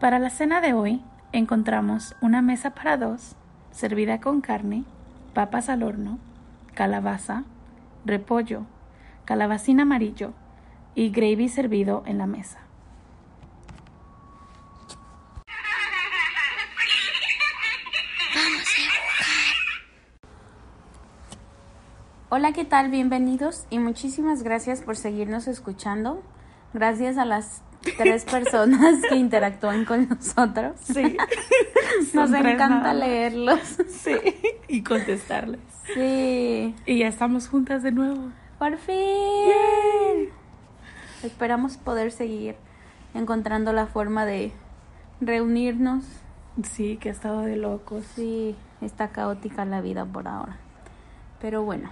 Para la cena de hoy encontramos una mesa para dos, servida con carne, papas al horno, calabaza, repollo, calabacín amarillo y gravy servido en la mesa. Hola, ¿qué tal? Bienvenidos y muchísimas gracias por seguirnos escuchando. Gracias a las tres personas que interactúan con nosotros. Sí. Nos encanta leerlos. Sí, y contestarles. Sí. Y ya estamos juntas de nuevo. Por fin. Esperamos poder seguir encontrando la forma de reunirnos. Sí, que ha estado de locos. Sí, está caótica la vida por ahora. Pero bueno,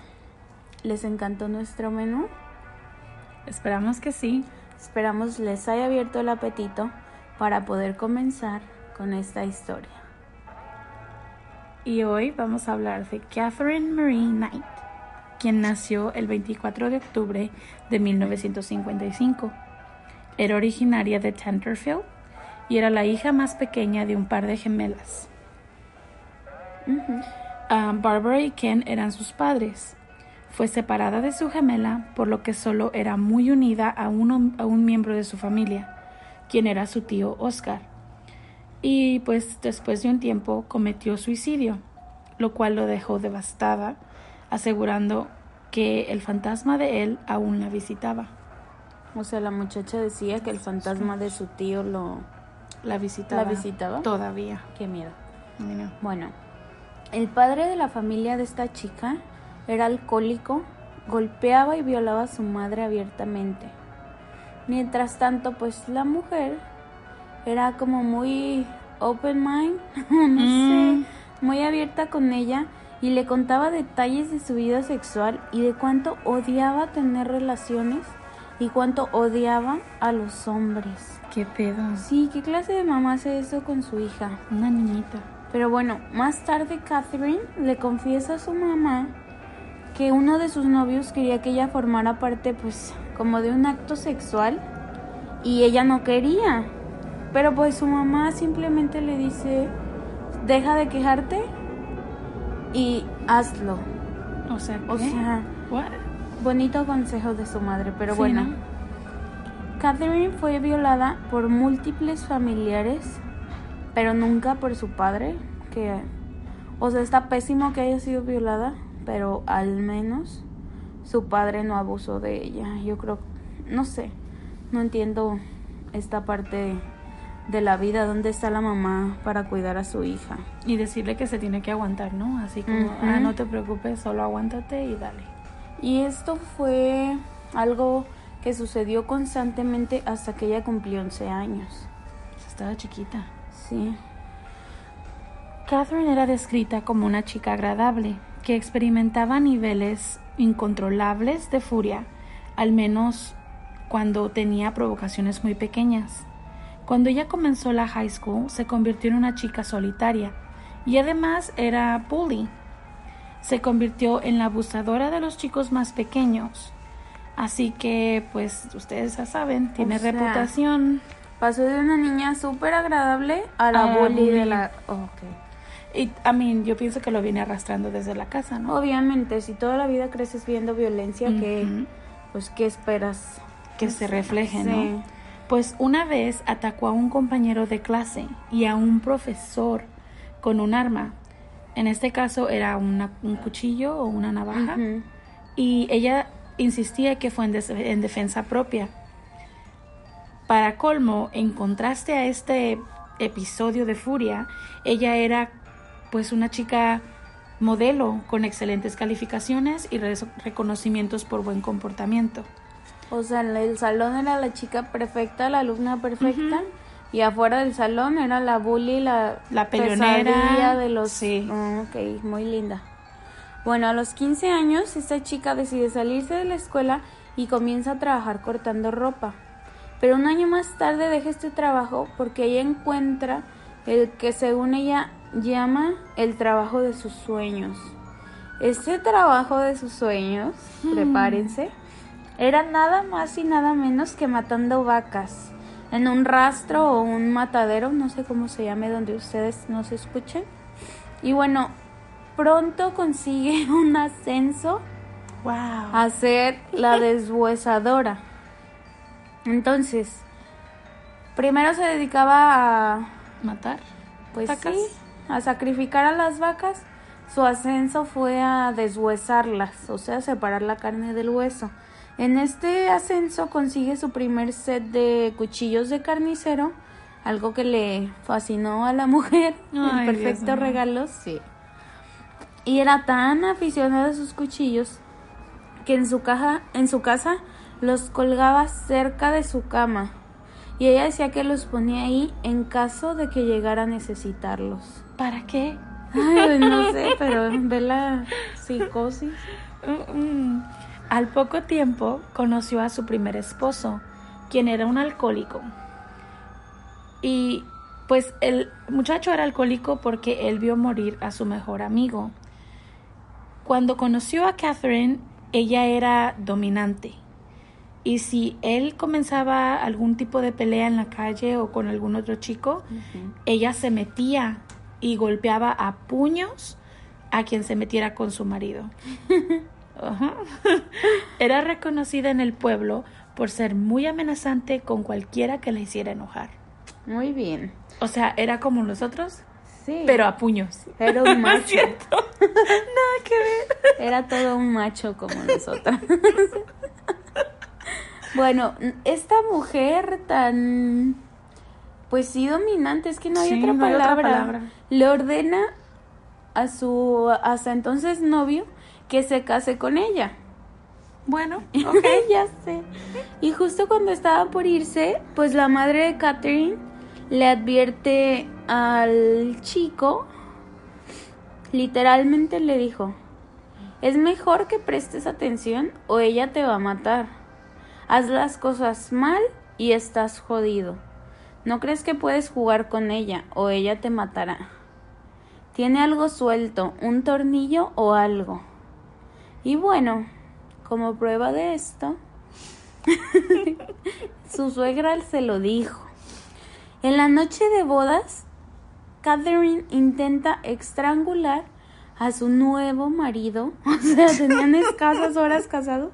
¿les encantó nuestro menú? Esperamos que sí. Esperamos les haya abierto el apetito para poder comenzar con esta historia. Y hoy vamos a hablar de Catherine Marie Knight, quien nació el 24 de octubre de 1955. Era originaria de Tenterfield y era la hija más pequeña de un par de gemelas. Ah, Barbara y Ken eran sus padres. Fue separada de su gemela, por lo que solo era muy unida a, uno- a un miembro de su familia, quien era su tío Oscar. Y pues después de un tiempo cometió suicidio, lo cual lo dejó devastada, asegurando que el fantasma de él aún la visitaba. O sea, la muchacha decía que el fantasma de su tío lo... La visitaba. ¿La visitaba? Todavía. Qué miedo. Mira. Bueno, el padre de la familia de esta chica era alcohólico, golpeaba y violaba a su madre abiertamente. Mientras tanto, pues la mujer era como muy open mind, no Mm. sé, muy abierta con ella y le contaba detalles de su vida sexual y de cuánto odiaba tener relaciones y cuánto odiaba a los hombres. ¿Qué pedo? Sí, ¿qué clase de mamá hace eso con su hija? Una niñita. Pero bueno, más tarde Catherine le confiesa a su mamá que uno de sus novios quería que ella formara parte pues como de un acto sexual y ella no quería. Pero pues su mamá simplemente le dice, deja de quejarte y hazlo. O sea, O ¿qué? sea, What? bonito consejo de su madre, pero Sí, bueno. ¿no? Catherine fue violada por múltiples familiares, pero nunca por su padre, que, o sea, está pésimo que haya sido violada, pero al menos su padre no abusó de ella. Yo creo, no sé, no entiendo esta parte de la vida, dónde está la mamá para cuidar a su hija. Y decirle que se tiene que aguantar, ¿no? Así como, ah, no te preocupes, solo aguántate y dale. Y esto fue algo que sucedió constantemente hasta que ella cumplió 11 años. Estaba chiquita. Sí. Catherine era descrita como una chica agradable, que experimentaba niveles incontrolables de furia, al menos cuando tenía provocaciones muy pequeñas. Cuando ella comenzó la high school, se convirtió en una chica solitaria y además era bully. Se convirtió en la abusadora de los chicos más pequeños. Así que, pues, ustedes ya saben, tiene O sea, reputación. Pasó de una niña súper agradable a la A bully de la... ok. Y, I mean, yo pienso que lo viene arrastrando desde la casa, ¿no? Obviamente, si toda la vida creces viendo violencia, que Ujú. pues ¿qué esperas? que se refleje, Sí. ¿no? Pues una vez atacó a un compañero de clase y a un profesor con un arma. En este caso era una- un cuchillo o una navaja. Y ella insistía que fue en defensa propia. Para colmo, en contraste a este episodio de furia, ella era pues una chica modelo con excelentes calificaciones y re- reconocimientos por buen comportamiento. O sea, en el salón era la chica perfecta, la alumna perfecta, y afuera del salón era la bully, la, La peleonera, de los... sí. Ah, ok, muy linda. Bueno, a los 15 años, esta chica decide salirse de la escuela y comienza a trabajar cortando ropa. Pero un año más tarde deja este trabajo porque ella encuentra el que según ella llama el trabajo de sus sueños. Este trabajo de sus sueños, prepárense, era nada más y nada menos que matando vacas. en un rastro o un matadero, no sé cómo se llame, donde ustedes nos escuchen. Y bueno, pronto consigue un ascenso Wow. a ser la deshuesadora. Entonces, primero se dedicaba a, Matar. pues Vacas. sí, a sacrificar a las vacas. Su ascenso fue a deshuesarlas, o sea, separar la carne del hueso. En este ascenso consigue su primer set de cuchillos de carnicero, algo que le fascinó a la mujer, Ay, el perfecto regalo, sí. Y era tan aficionado a sus cuchillos que en su caja, en su casa los colgaba cerca de su cama. Y ella decía que los ponía ahí en caso de que llegara a necesitarlos. ¿Para qué? Ay, no sé, pero ve la psicosis. Mm, mm. Al poco tiempo conoció a su primer esposo, quien era un alcohólico. Y pues el muchacho era alcohólico porque él vio morir a su mejor amigo. Cuando conoció a Catherine, ella era dominante. Y si él comenzaba algún tipo de pelea en la calle o con algún otro chico, ella se metía y golpeaba a puños a quien se metiera con su marido. Ajá. Era reconocida en el pueblo por ser muy amenazante con cualquiera que la hiciera enojar. Muy bien. O sea, era como nosotros, Sí. pero a puños. era un No macho. cierto. Nada que ver. Era todo un macho como nosotras. bueno, esta mujer tan pues sí dominante, es que no hay, Sí, otra, no hay otra palabra. palabra. Le ordena a su hasta entonces novio que se case con ella. Bueno, ok. ya sé. Y justo cuando estaba por irse, pues la madre de Catherine le advierte al chico, literalmente le dijo, es mejor que prestes atención o ella te va a matar. Haz las cosas mal y estás jodido. No crees que puedes jugar con ella o ella te matará. Tiene algo suelto, un tornillo o algo. Y bueno, como prueba de esto, su suegra se lo dijo. En la noche de bodas, Catherine intenta estrangular a su nuevo marido, o sea, tenían escasas horas casados,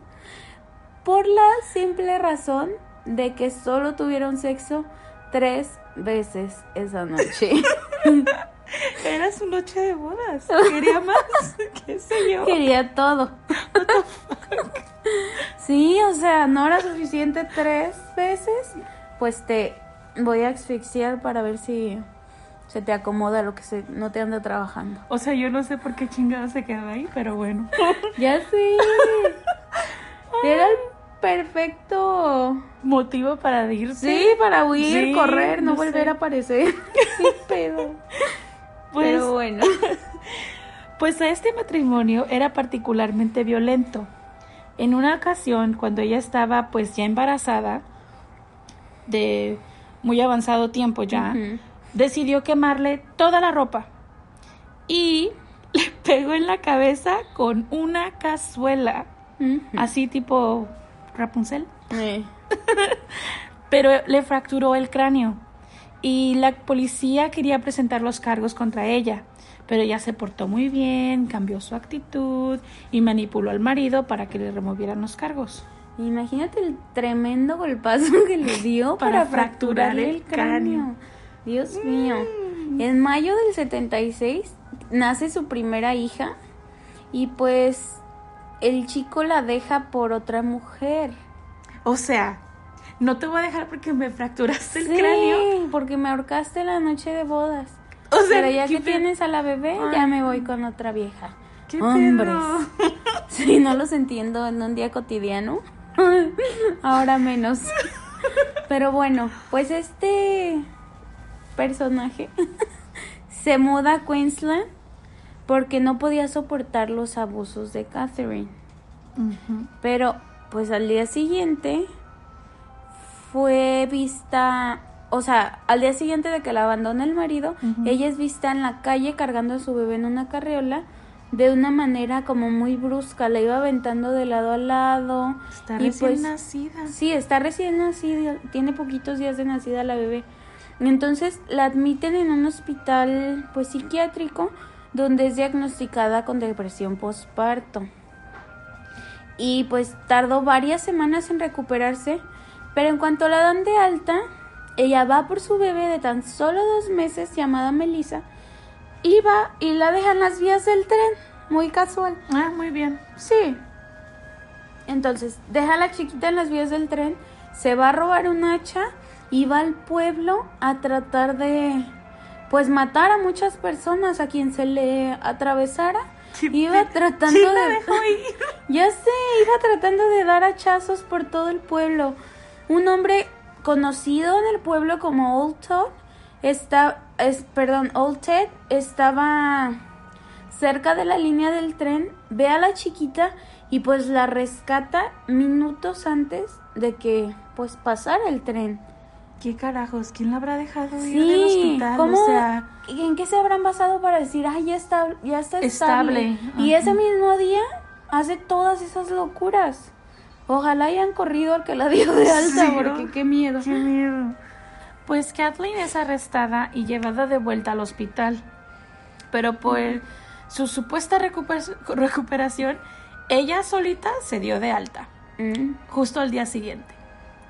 por la simple razón de que solo tuvieron sexo tres veces esa noche. Era su noche de bodas. Quería más. ¿Qué sé yo? Quería todo. Sí, o sea, no era suficiente tres veces. Pues te voy a asfixiar para ver si se te acomoda lo que se, no te anda trabajando. O sea, yo no sé por qué chingado se quedó ahí, pero bueno. Ya sé. Era el perfecto. Motivo para irse. Sí, para huir, Sí, correr, no, no volver sé. a aparecer. Qué pedo. Pues, Pero bueno. Pues este matrimonio era particularmente violento. En una ocasión, cuando ella estaba pues ya embarazada, de muy avanzado tiempo ya, decidió quemarle toda la ropa y le pegó en la cabeza con una cazuela, así tipo Rapunzel, Eh, pero le fracturó el cráneo y la policía quería presentar los cargos contra ella, pero ella se portó muy bien, cambió su actitud y manipuló al marido para que le removieran los cargos. Imagínate el tremendo golpazo que le dio para, Para fracturar el cráneo. cráneo. Dios mío. En mayo del 76 nace su primera hija y pues el chico la deja por otra mujer. O sea, no te voy a dejar porque me fracturaste el Sí, cráneo. porque me ahorcaste la noche de bodas. O sea, Pero ya ¿qué que tienes a la bebé, Ay. ya me voy con otra vieja. ¿Qué Hombres. Sí, no los entiendo en un día cotidiano. Ahora menos. Pero bueno, pues este personaje se muda a Queensland porque no podía soportar los abusos de Catherine. Pero pues al día siguiente fue vista, o sea, al día siguiente de que la abandona el marido, ella es vista en la calle cargando a su bebé en una carriola de una manera como muy brusca, la iba aventando de lado a lado. Está y recién pues- nacida. Sí, está recién nacida, tiene poquitos días de nacida la bebé. Entonces la admiten en un hospital pues psiquiátrico donde es diagnosticada con depresión postparto. Y pues tardó varias semanas en recuperarse, pero en cuanto la dan de alta, ella va por su bebé de tan solo dos meses llamada Melissa y va y la deja en las vías del tren, muy casual. Ah, muy bien. Sí. Entonces, deja a la chiquita en las vías del tren, se va a robar un hacha y va al pueblo a tratar de, pues, matar a muchas personas a quien se le atravesara. Iba tratando de... dejó ir. Ya sé, iba tratando de dar hachazos por todo el pueblo. Un hombre conocido en el pueblo como Old Todd está, es, perdón, Old Ted estaba cerca de la línea del tren, ve a la chiquita y pues la rescata minutos antes de que pues pasara el tren. ¿Qué carajos? ¿Quién la habrá dejado ir del hospital? ¿cómo? O sea, ¿En qué se habrán basado para decir, ay, ya está, ya está estable? Estable, Y ese mismo día hace todas esas locuras. Ojalá hayan corrido al que la dio de alta, Sí, porque ¿no? qué miedo. qué miedo. Pues Kathleen es arrestada y llevada de vuelta al hospital. Pero por su supuesta recuper- recuperación, ella solita se dio de alta, Mm, justo al día siguiente.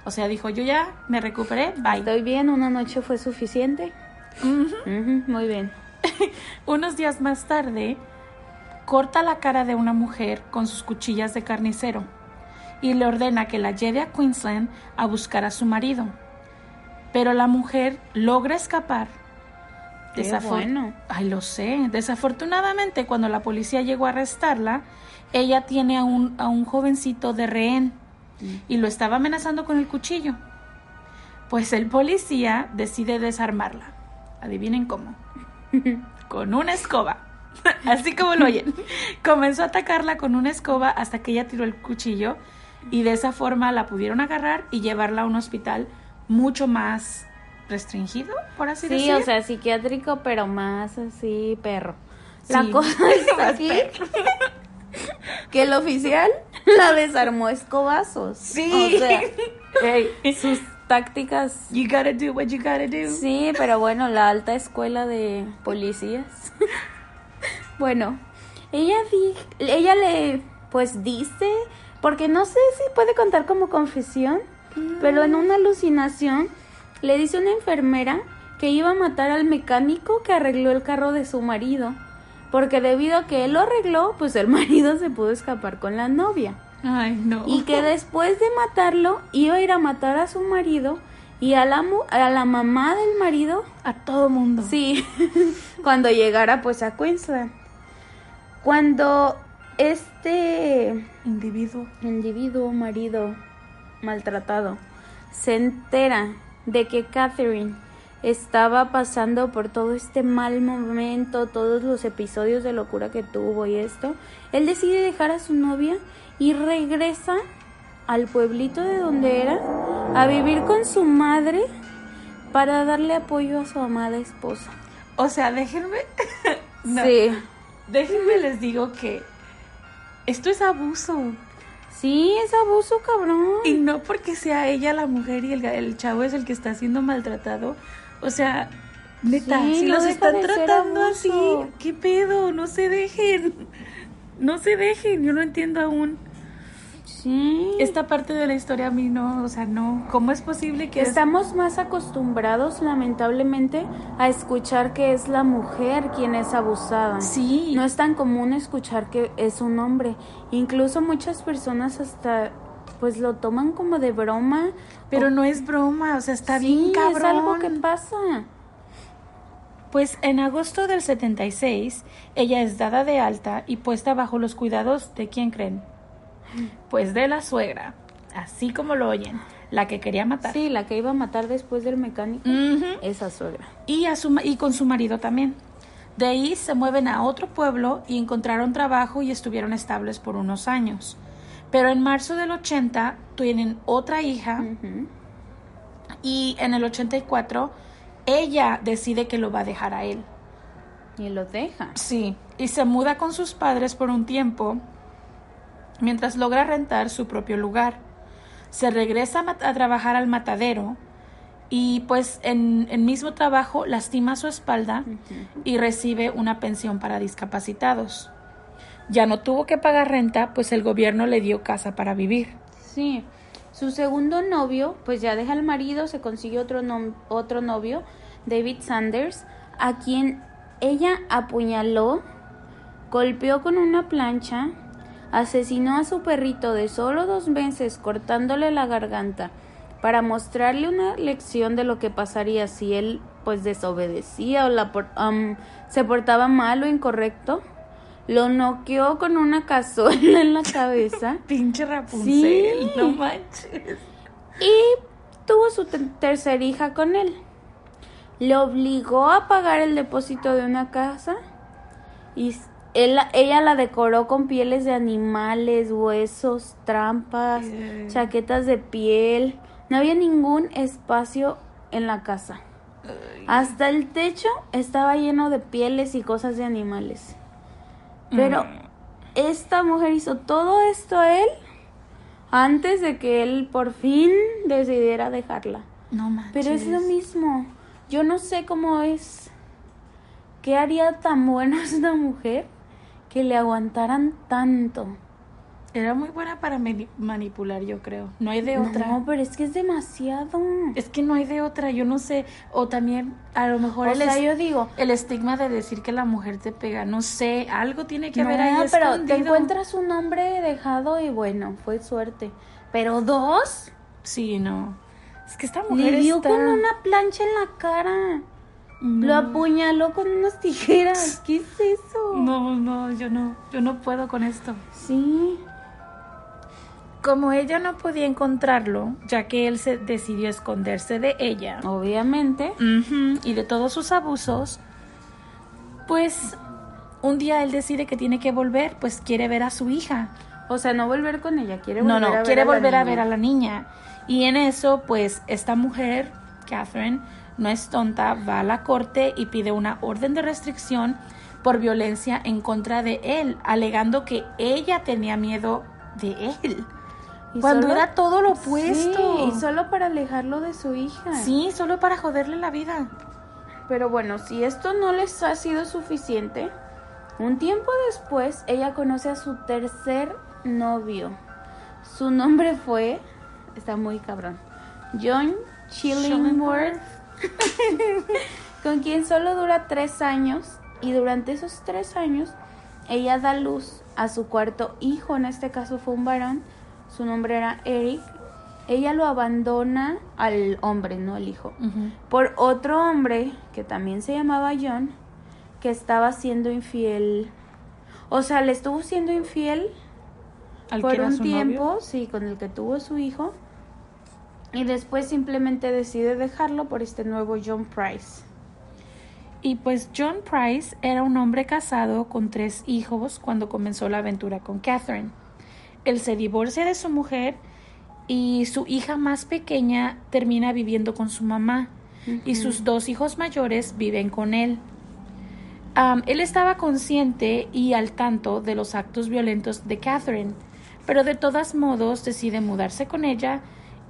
O sea, dijo, yo ya me recuperé, bye. Estoy bien, una noche fue suficiente. Muy bien. Unos días más tarde, corta la cara de una mujer con sus cuchillas de carnicero y le ordena que la lleve a Queensland a buscar a su marido. Pero la mujer logra escapar. Qué Desafor- bueno. Ay, lo sé. Desafortunadamente, cuando la policía llegó a arrestarla, ella tiene a un, a un jovencito de rehén y lo estaba amenazando con el cuchillo. Pues el policía decide desarmarla. Adivinen cómo. con una escoba. Así como lo oyen. Comenzó a atacarla con una escoba hasta que ella tiró el cuchillo y de esa forma la pudieron agarrar y llevarla a un hospital mucho más restringido, por así Sí, decirlo. o sea, psiquiátrico, pero más así, perro. La Sí, cosa es que el oficial la desarmó escobazos. Sí. O sea, Hey, sus tácticas. you gotta do what you gotta do. Sí, pero bueno, la alta escuela de policías. bueno, ella ella le pues dice, porque no sé si puede contar como confesión, pero en una alucinación le dice una enfermera que iba a matar al mecánico que arregló el carro de su marido, porque debido a que él lo arregló, pues el marido se pudo escapar con la novia. Ay, no. Y que después de matarlo iba a ir a matar a su marido y a la, mu- a la mamá del marido, a todo mundo. sí, cuando llegara pues a Queensland. Cuando este Individuo. individuo, marido maltratado, se entera de que Catherine estaba pasando por todo este mal momento, todos los episodios de locura que tuvo y esto, él decide dejar a su novia y regresa al pueblito de donde era a vivir con su madre para darle apoyo a su amada esposa. O sea, déjenme. No. Sí. Déjenme les digo que esto es abuso. Sí, es abuso, cabrón. Y no porque sea ella la mujer y el, el chavo es el que está siendo maltratado. O sea, neta, Sí, si no los están tratando así, ¿qué pedo? No se dejen. No se dejen, yo no entiendo aún. Sí. Esta parte de la historia a mí no, o sea, no. ¿Cómo es posible que es- Estamos más acostumbrados, lamentablemente, a escuchar que es la mujer quien es abusada. Sí. No es tan común escuchar que es un hombre. Incluso muchas personas hasta pues lo toman como de broma. Pero o- no es broma, o sea, está Sí, bien cabrón. es algo que pasa. Pues en agosto del 76, ella es dada de alta y puesta bajo los cuidados de quién creen? Pues de la suegra, así como lo oyen, la que quería matar. Sí, la que iba a matar después del mecánico. Esa suegra. y, a su, y con su marido también. De ahí se mueven a otro pueblo y encontraron trabajo y estuvieron estables por unos años. Pero en marzo del 80 tienen otra hija y en el 84 ella decide que lo va a dejar a él. Y lo deja. Sí, y se muda con sus padres por un tiempo mientras logra rentar su propio lugar. Se regresa a, trabajar al matadero y pues en el mismo trabajo lastima su espalda y recibe una pensión para discapacitados. Ya no tuvo que pagar renta, pues el gobierno le dio casa para vivir. Sí. Su segundo novio, pues ya deja al marido, se consigue otro, otro novio, David Sanders, a quien ella apuñaló, golpeó con una plancha, asesinó a su perrito de solo dos meses cortándole la garganta para mostrarle una lección de lo que pasaría si él pues desobedecía o la, se portaba mal o incorrecto. Lo noqueó con una cazuela en la cabeza. Pinche Rapunzel, no manches. Y tuvo su tercera hija con él. Le obligó a pagar el depósito de una casa y ella la decoró con pieles de animales, huesos, trampas, chaquetas de piel. No había ningún espacio en la casa. Hasta el techo estaba lleno de pieles y cosas de animales. Pero mm. esta mujer hizo todo esto a él antes de que él por fin decidiera dejarla. No manches. Pero es lo mismo. Yo no sé cómo es. ¿Qué haría tan buena esta mujer que le aguantaran tanto? Era muy buena para manipular, yo creo. No hay de otra. No, pero es que es demasiado. Es que no hay de otra, yo no sé. O también, a lo mejor o sea, yo digo, el estigma de decir que la mujer te pega, no sé, algo tiene que haber ahí pero te encuentras un hombre dejado y bueno, fue suerte. Pero dos? Sí, no. Es que esta mujer Le dio con una plancha en la cara. Lo apuñaló con unas tijeras. ¿Qué es eso? No, no, yo no, yo no puedo con esto. Sí. Como ella no podía encontrarlo, ya que él se decidió esconderse de ella. Obviamente. y de todos sus abusos, pues un día él decide que tiene que volver, pues quiere ver a su hija. O sea, no volver con ella, quiere volver no, no, quiere volver a ver a la niña. Y en eso, pues esta mujer, Catherine, no es tonta, va a la corte y pide una orden de restricción por violencia en contra de él, alegando que ella tenía miedo de él. Cuando era todo lo opuesto. y solo para alejarlo de su hija. Sí, solo para joderle la vida. Pero bueno, si esto no les ha sido suficiente, un tiempo después ella conoce a su tercer novio. Su nombre fue, está muy cabrón, John Chillingworth, con quien solo dura tres años y durante esos tres años ella da luz a su cuarto hijo, en este caso fue un varón, su nombre era Eric, ella lo abandona al hombre, no al hijo, por otro hombre que también se llamaba John, que estaba siendo infiel. O sea, le estuvo siendo infiel por un tiempo, sí, con el que tuvo su hijo. Y después simplemente decide dejarlo por este nuevo John Price. Y pues John Price era un hombre casado con tres hijos cuando comenzó la aventura con Catherine él se divorcia de su mujer y su hija más pequeña termina viviendo con su mamá y sus dos hijos mayores viven con él. él estaba consciente y al tanto de los actos violentos de Catherine, pero de todos modos decide mudarse con ella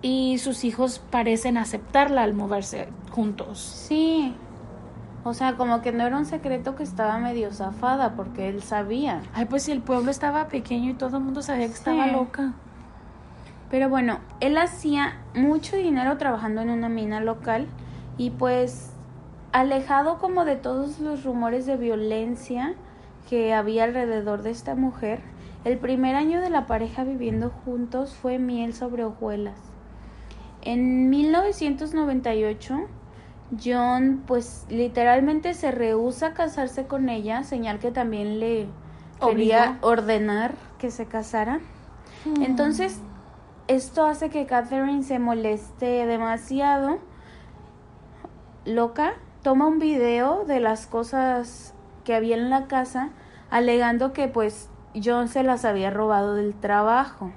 y sus hijos parecen aceptarla al moverse juntos. Sí, o sea, como que no era un secreto que estaba medio zafada porque él sabía. Ay, pues si el pueblo estaba pequeño y todo el mundo sabía que estaba loca. Pero bueno, él hacía mucho dinero trabajando en una mina local y pues alejado como de todos los rumores de violencia que había alrededor de esta mujer, el primer año de la pareja viviendo juntos fue miel sobre hojuelas. En 1998 John pues literalmente se rehúsa a casarse con ella, señal que también le quería ordenar que se casara. Hmm. Entonces, esto hace que Catherine se moleste demasiado. Loca, toma un video de las cosas que había en la casa, alegando que pues John se las había robado del trabajo.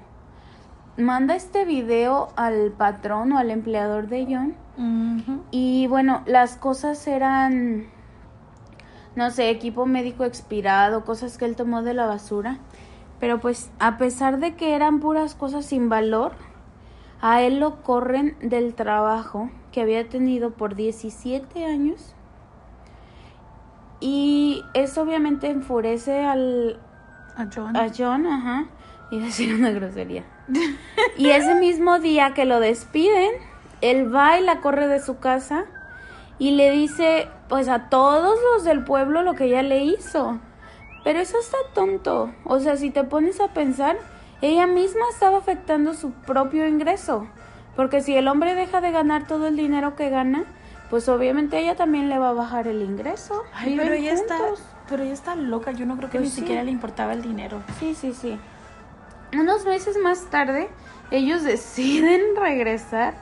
Manda este video al patrón o al empleador de John y bueno, las cosas eran no sé, equipo médico expirado, cosas que él tomó de la basura. Pero pues a pesar de que eran puras cosas sin valor, a él lo corren del trabajo que había tenido por 17 años. Y eso obviamente enfurece al, A John. a John, ajá, y decir una grosería. y ese mismo día que lo despiden, él va y la corre de su casa y le dice, pues a todos los del pueblo lo que ella le hizo. Pero eso está tonto. O sea, si te pones a pensar, ella misma estaba afectando su propio ingreso. Porque si el hombre deja de ganar todo el dinero que gana, pues obviamente ella también le va a bajar el ingreso. Ay, pero ella está, pero ella está loca. Yo no creo que Pues ni sí. siquiera le importaba el dinero. Sí, sí, sí. Unos meses más tarde, ellos deciden regresar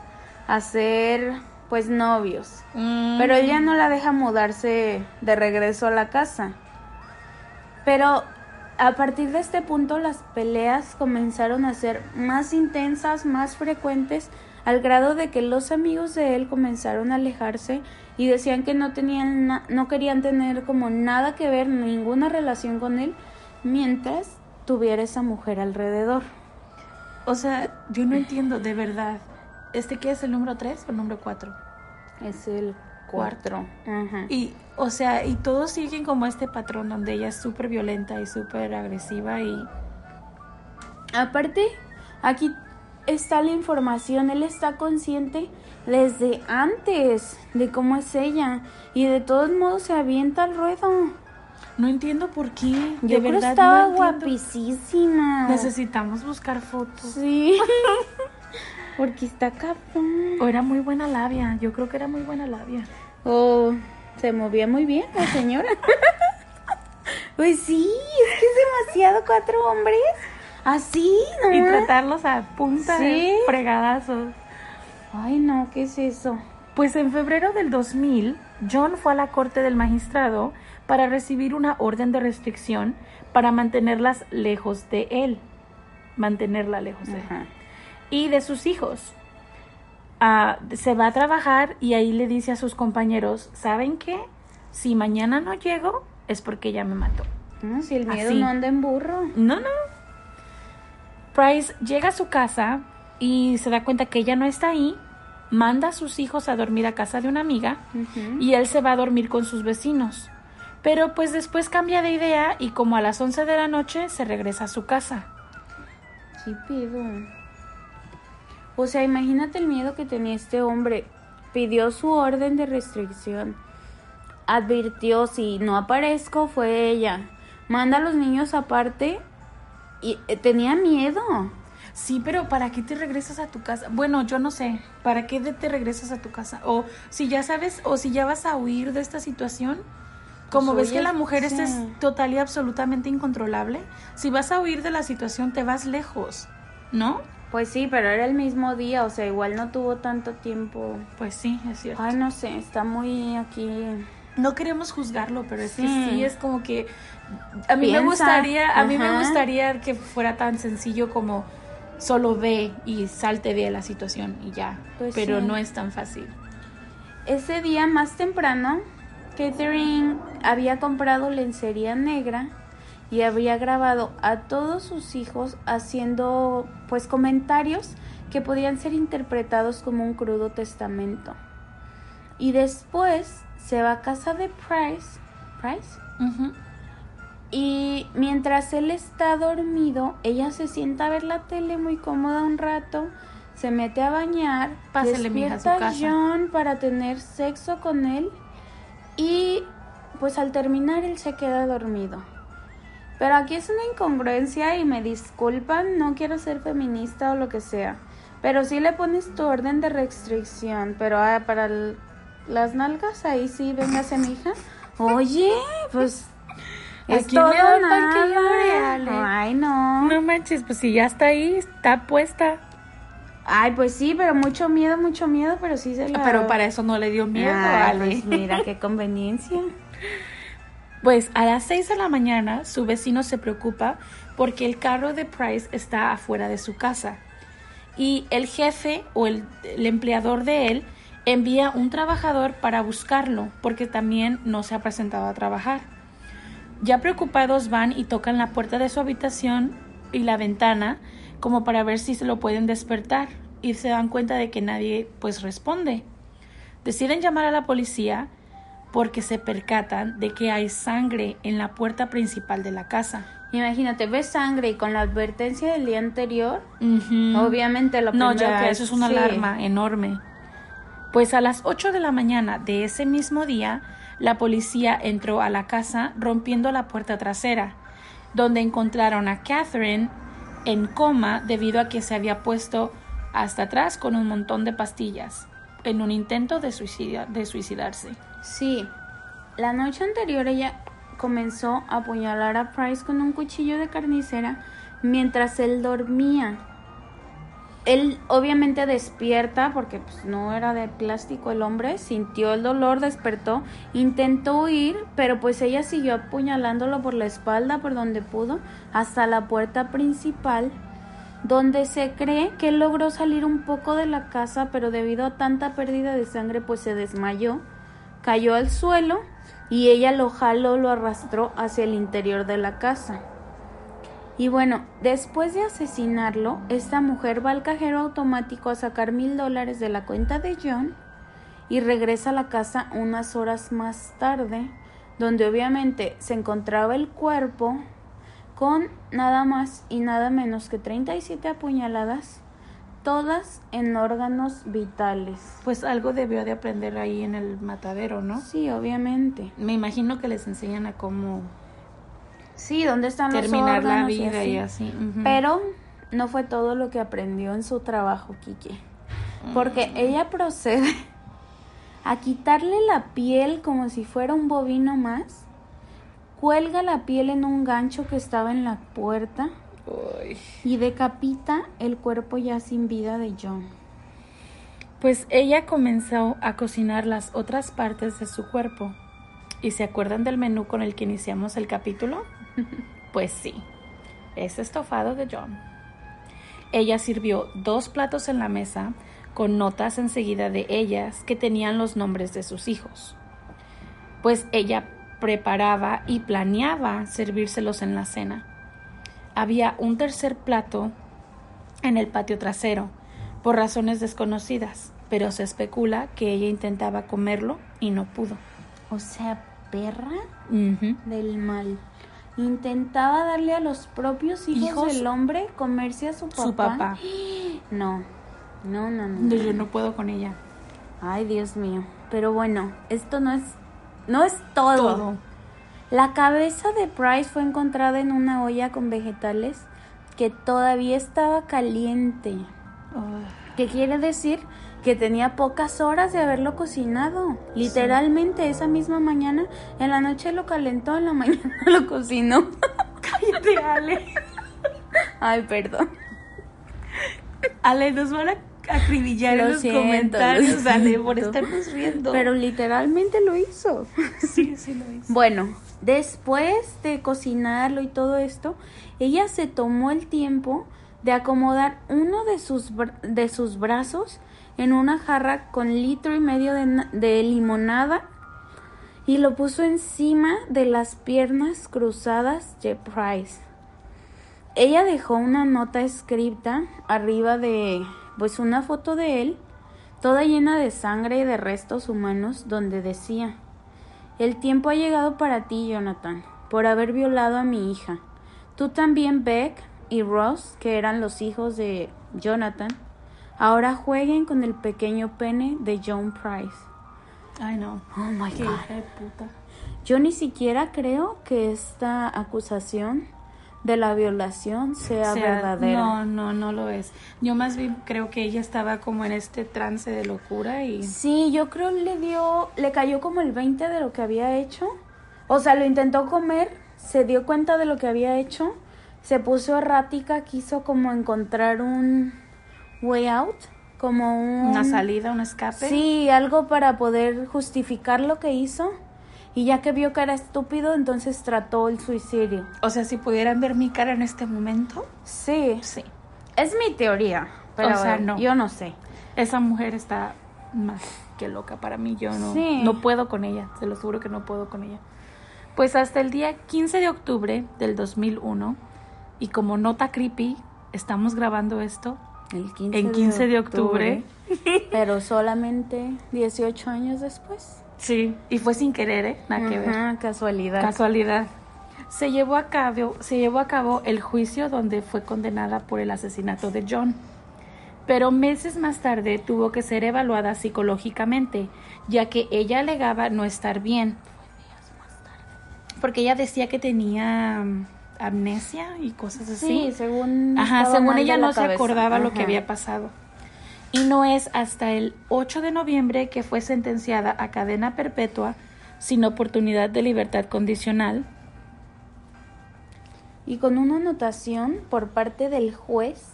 a ser, pues, novios. Pero ella no la deja mudarse de regreso a la casa. Pero a partir de este punto las peleas comenzaron a ser más intensas, más frecuentes, al grado de que los amigos de él comenzaron a alejarse y decían que no tenían no querían tener como nada que ver, ninguna relación con él mientras tuviera esa mujer alrededor. O sea, yo no entiendo, de verdad. ¿Este qué es el número 3 o el número 4? Es el cuarto. Ajá. Y, o sea, y todos siguen como este patrón donde ella es súper violenta y súper agresiva y... Aparte, aquí está la información, él está consciente desde antes de cómo es ella y de todos modos se avienta al ruedo. No entiendo por qué. Yo de creo verdad estaba no guapísima. Necesitamos buscar fotos. Sí. Porque está cabrón. O era muy buena labia. Yo creo que era muy buena labia. Oh, se movía muy bien la señora. pues sí, es que es demasiado cuatro hombres. Así, ¿no? Y tratarlos a punta Sí. de fregadazos. Ay, no, ¿qué es eso? Pues en febrero del 2000, John fue a la corte del magistrado para recibir una orden de restricción para mantenerlas lejos de él. Mantenerla lejos de él. Y de sus hijos. Ah, se va a trabajar y ahí le dice a sus compañeros, ¿saben qué? Si mañana no llego, es porque ella me mató. No, si el miedo Así. no anda en burro. No, no. Price llega a su casa y se da cuenta que ella no está ahí, manda a sus hijos a dormir a casa de una amiga y él se va a dormir con sus vecinos. Pero pues después cambia de idea y como a las 11 de la noche se regresa a su casa. ¿Qué pedo? O sea, imagínate el miedo que tenía este hombre. Pidió su orden de restricción. Advirtió, si no aparezco, fue ella. Manda a los niños aparte. Y eh, tenía miedo. Sí, pero ¿para qué te regresas a tu casa? Bueno, yo no sé. ¿Para qué te regresas a tu casa? O si ya sabes, o si ya vas a huir de esta situación. Como Pues, ves que la mujer es sí. total y absolutamente incontrolable, si vas a huir de la situación te vas lejos, ¿no? Pues sí, pero era el mismo día. O sea, igual no tuvo tanto tiempo. Pues sí, es cierto. Ay, no sé, está muy aquí. No queremos juzgarlo, pero es que Sí. sí es como que a mí me gustaría, a mí me gustaría que fuera tan sencillo como solo ve y salte de la situación y ya, Pues pero sí. no es tan fácil. Ese día más temprano, Catherine había comprado lencería negra y había grabado a todos sus hijos haciendo pues comentarios que podían ser interpretados como un crudo testamento. Y después se va a casa de Price, Price, y mientras él está dormido, ella se sienta a ver la tele muy cómoda un rato, se mete a bañar, mija, a su despierta casa. John para tener sexo con él y pues al terminar él se queda dormido. Pero aquí es una incongruencia y me disculpan, no quiero ser feminista o lo que sea. Pero sí le pones tu orden de restricción, pero ah, para el- las nalgas ahí sí, véngase mi hija. Oye, pues ¿A es le todo que llore, Ale? Ay, no. No manches, pues si ya está ahí, está puesta. Ay, pues sí, pero mucho miedo, mucho miedo, pero sí se la... Pero para eso no le dio miedo, Ay, Ale. pues mira qué conveniencia. Pues a las 6 de la mañana su vecino se preocupa porque el carro de Price está afuera de su casa. Y el jefe o el, el empleador de él envía un trabajador para buscarlo porque también no se ha presentado a trabajar. Ya preocupados van y tocan la puerta de su habitación y la ventana como para ver si se lo pueden despertar y se dan cuenta de que nadie pues responde. Deciden llamar a la policía porque se percatan de que hay sangre en la puerta principal de la casa. Imagínate, ves sangre y con la advertencia del día anterior, obviamente lo No, ya, que eso es una sí. alarma enorme. Pues a las 8 de la mañana de ese mismo día, la policía entró a la casa rompiendo la puerta trasera, donde encontraron a Catherine en coma debido a que se había puesto hasta atrás con un montón de pastillas en un intento de, de suicidarse. Sí, la noche anterior ella comenzó a apuñalar a Price con un cuchillo de carnicera mientras él dormía. Él obviamente despierta porque pues, no era de plástico el hombre, sintió el dolor, despertó, intentó huir, pero pues ella siguió apuñalándolo por la espalda, por donde pudo, hasta la puerta principal, donde se cree que él logró salir un poco de la casa, pero debido a tanta pérdida de sangre pues se desmayó, cayó al suelo y ella lo jaló, lo arrastró hacia el interior de la casa. Y bueno, después de asesinarlo, esta mujer va al cajero automático a sacar mil dólares de la cuenta de John y regresa a la casa unas horas más tarde, donde obviamente se encontraba el cuerpo con nada más y nada menos que 37 apuñaladas, todas en órganos vitales. Pues algo debió de aprender ahí en el matadero, ¿no? Sí, obviamente. Me imagino que les enseñan a cómo Sí, ¿dónde están los terminar la órganos y vida así? y así. Pero no fue todo lo que aprendió en su trabajo, Kiki. Porque Mm. ella procede a quitarle la piel como si fuera un bovino más, cuelga la piel en un gancho que estaba en la puerta Uy. y decapita el cuerpo ya sin vida de John. Pues ella comenzó a cocinar las otras partes de su cuerpo. ¿Y se acuerdan del menú con el que iniciamos el capítulo? Pues sí, es estofado de John. Ella sirvió dos platos en la mesa con notas enseguida de ellas que tenían los nombres de sus hijos. Pues ella preparaba y planeaba servírselos en la cena. Había un tercer plato en el patio trasero, por razones desconocidas, pero se especula que ella intentaba comerlo y no pudo. O sea, perra del mal. Intentaba darle a los propios hijos, Hijos. del hombre comerse a su papá. Su papá. No, no, no, no. No, Yo no puedo con ella. Ay, Dios mío. Pero bueno, esto no es, no es todo. Todo. La cabeza de Price fue encontrada en una olla con vegetales que todavía estaba caliente. ¿Qué quiere decir? Que tenía pocas horas de haberlo cocinado. Literalmente esa misma mañana, en la noche lo calentó, en la mañana lo cocinó. Cállate, Ale. Ay, perdón. Ale, nos van a acribillar Lo en los siento, comentarios, lo Ale, por estarnos riendo. Pero literalmente lo hizo. sí, sí lo hizo. Bueno, después de cocinarlo y todo esto, ella se tomó el tiempo de acomodar uno de sus, de sus brazos en una jarra con litro y medio de, de limonada y lo puso encima de las piernas cruzadas de Price. Ella dejó una nota escrita arriba de pues una foto de él, toda llena de sangre y de restos humanos, donde decía el tiempo ha llegado para ti, Jonathan, por haber violado a mi hija. Tú también, Beck y Ross, que eran los hijos de Jonathan, ahora jueguen con el pequeño pene de John Price. Ay, no. Oh my Qué God. hija de puta. Yo ni siquiera creo que esta acusación de la violación sea, verdadera. No, no, no lo es. Yo más bien creo que ella estaba como en este trance de locura y... Sí, yo creo le dio, le cayó como el 20 de lo que había hecho. O sea, lo intentó comer, se dio cuenta de lo que había hecho, se puso errática, quiso como encontrar un way out, como un... Una salida, un escape. Sí, algo para poder justificar lo que hizo. Y ya que vio que era estúpido, entonces trató el suicidio. O sea, si pudieran ver mi cara en este momento, Sí, sí. es mi teoría, pero O sea, no. yo no sé. Esa mujer está más que loca para mí. Yo no, Sí. no puedo con ella, se lo juro que no puedo con ella. Pues hasta el día 15 de octubre del 2001, y como nota creepy, estamos grabando esto El 15 en 15 de octubre. Pero solamente 18 años después. Sí, y fue sin querer, ¿eh? Nada que ver. Casualidad. Casualidad. Se llevó, a cabo, se llevó a cabo el juicio donde fue condenada por el asesinato de John. Pero meses más tarde tuvo que ser evaluada psicológicamente, ya que ella alegaba no estar bien. Porque ella decía que tenía mm, amnesia y cosas así. sí, según. Ajá, según ella la no se acordaba lo que había pasado. Y no es hasta el 8 de noviembre que fue sentenciada a cadena perpetua sin oportunidad de libertad condicional. Y con una anotación por parte del juez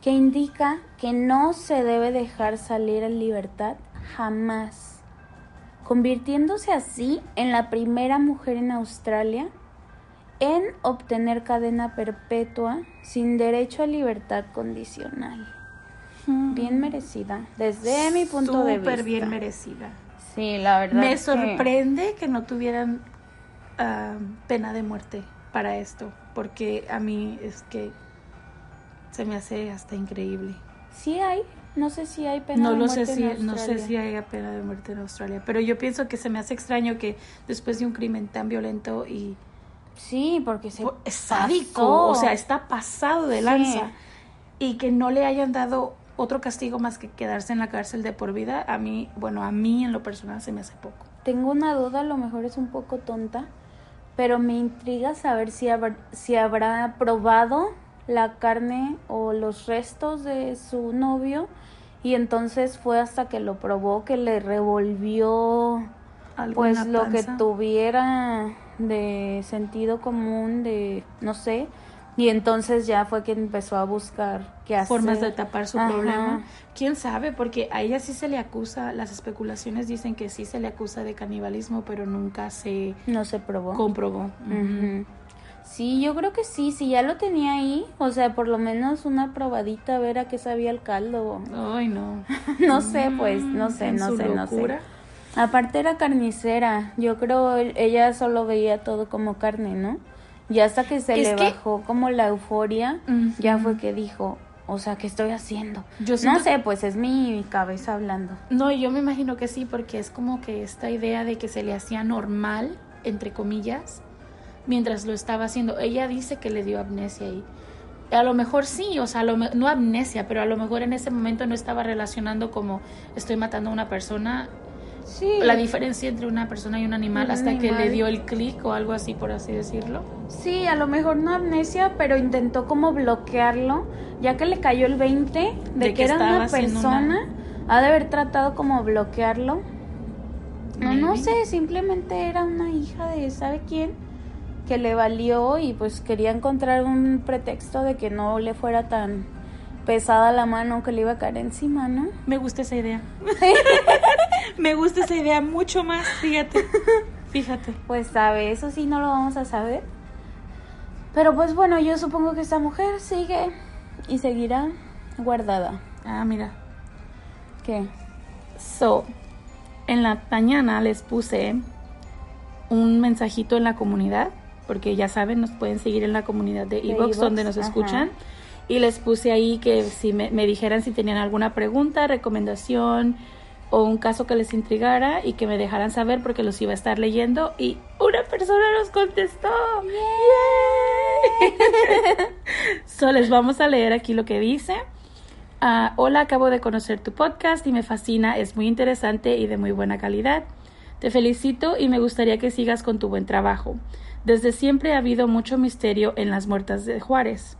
que indica que no se debe dejar salir en libertad jamás, convirtiéndose así en la primera mujer en Australia en obtener cadena perpetua sin derecho a libertad condicional. Bien merecida, desde mi punto de vista. Súper bien merecida. Sí, la verdad. Me sorprende que no tuvieran ah, pena de muerte para esto, porque a mí es que se me hace hasta increíble. Sí hay, no sé si hay pena No de lo muerte sé en si no sé si haya pena de muerte en Australia, pero yo pienso que se me hace extraño que después de un crimen tan violento y Sí, porque se es sádico, o sea, está pasado de Sí. lanza y que no le hayan dado otro castigo más que quedarse en la cárcel de por vida, a mí, bueno, a mí en lo personal se me hace poco. Tengo una duda, a lo mejor es un poco tonta, pero me intriga saber si, habr- si habrá probado la carne o los restos de su novio y entonces fue hasta que lo probó que le revolvió pues lo que tuviera de sentido común, de no sé, y entonces ya fue que empezó a buscar qué hacer. formas de tapar su Ajá. problema. ¿Quién sabe? Porque a ella sí se le acusa, las especulaciones dicen que sí se le acusa de canibalismo, pero nunca se No se probó. comprobó. Sí, yo creo que sí, si ya lo tenía ahí, o sea, por lo menos una probadita a ver a qué sabía el caldo. Ay, no. No sé, pues, no sé, En no su sé, no sé. Aparte era carnicera, yo creo el- ella solo veía todo como carne, ¿no? Y hasta que se Es le que- bajó como la euforia, ya fue que dijo, o sea, ¿qué estoy haciendo? Yo no sé, pues es mi cabeza hablando. No, yo me imagino que sí, porque es como que esta idea de que se le hacía normal, entre comillas, mientras lo estaba haciendo. Ella dice que le dio amnesia y a lo mejor sí, o sea, lo no amnesia, pero a lo mejor en ese momento no estaba relacionando como estoy matando a una persona, Sí. la diferencia entre una persona y un animal, Un hasta que le animal. dio el clic o algo así, por así decirlo. Sí, a lo mejor no amnesia, pero intentó como bloquearlo, ya que le cayó el 20 de, De que, que era una persona, ha de haber tratado como bloquearlo. No, no sé, simplemente era una hija de sabe quién que le valió y pues quería encontrar un pretexto de que no le fuera tan pesada la mano que le iba a caer encima, ¿no? Me gusta esa idea. me gusta esa idea mucho más, fíjate. Fíjate. Pues sabe, eso sí no lo vamos a saber. Pero pues bueno, yo supongo que esta mujer sigue y seguirá guardada. Ah, mira. ¿Qué? So, en la mañana les puse un mensajito en la comunidad, porque ya saben, nos pueden seguir en la comunidad de Evox, donde nos ajá. escuchan. Y les puse ahí que si me, me dijeran si tenían alguna pregunta, recomendación o un caso que les intrigara y que me dejaran saber porque los iba a estar leyendo. Y una persona nos contestó. ¡Yay! so, les vamos a leer aquí lo que dice. Ah, hola, acabo de conocer tu podcast y me fascina, es muy interesante y de muy buena calidad. Te felicito y me gustaría que sigas con tu buen trabajo. Desde siempre ha habido mucho misterio en las muertas de Juárez,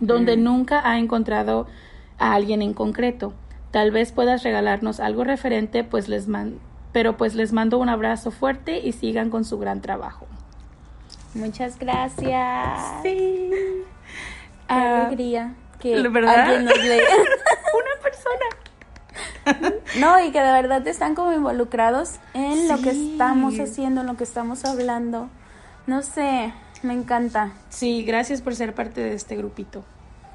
donde nunca ha encontrado a alguien en concreto. Tal vez puedas regalarnos algo referente, pues les man pero pues les mando un abrazo fuerte y sigan con su gran trabajo. Muchas gracias. Sí. Qué Ah, alegría que ¿verdad? alguien nos lea. una persona. No, y que de verdad están como involucrados en lo que estamos haciendo, en lo que estamos hablando. No sé, me encanta. Sí, gracias por ser parte de este grupito,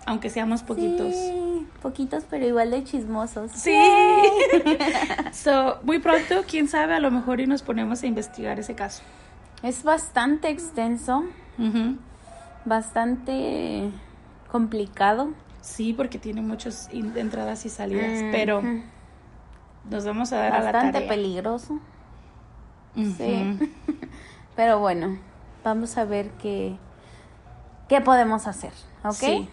aunque seamos poquitos. Sí. Poquitos, pero igual de chismosos. Sí. so, muy pronto, quién sabe, a lo mejor y nos ponemos a investigar ese caso. Es bastante extenso, bastante complicado. Sí, porque tiene muchas entradas y salidas, pero nos vamos a dar a la Bastante peligroso. Sí. pero bueno, vamos a ver qué, qué podemos hacer, ¿ok? Sí.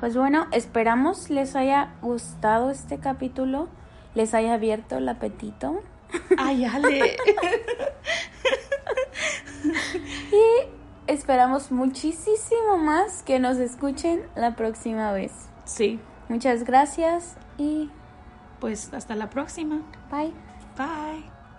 Pues bueno, esperamos les haya gustado este capítulo, les haya abierto el apetito. Ay, Ale. y esperamos muchísimo más que nos escuchen la próxima vez. Sí. Muchas gracias y pues hasta la próxima. Bye. Bye.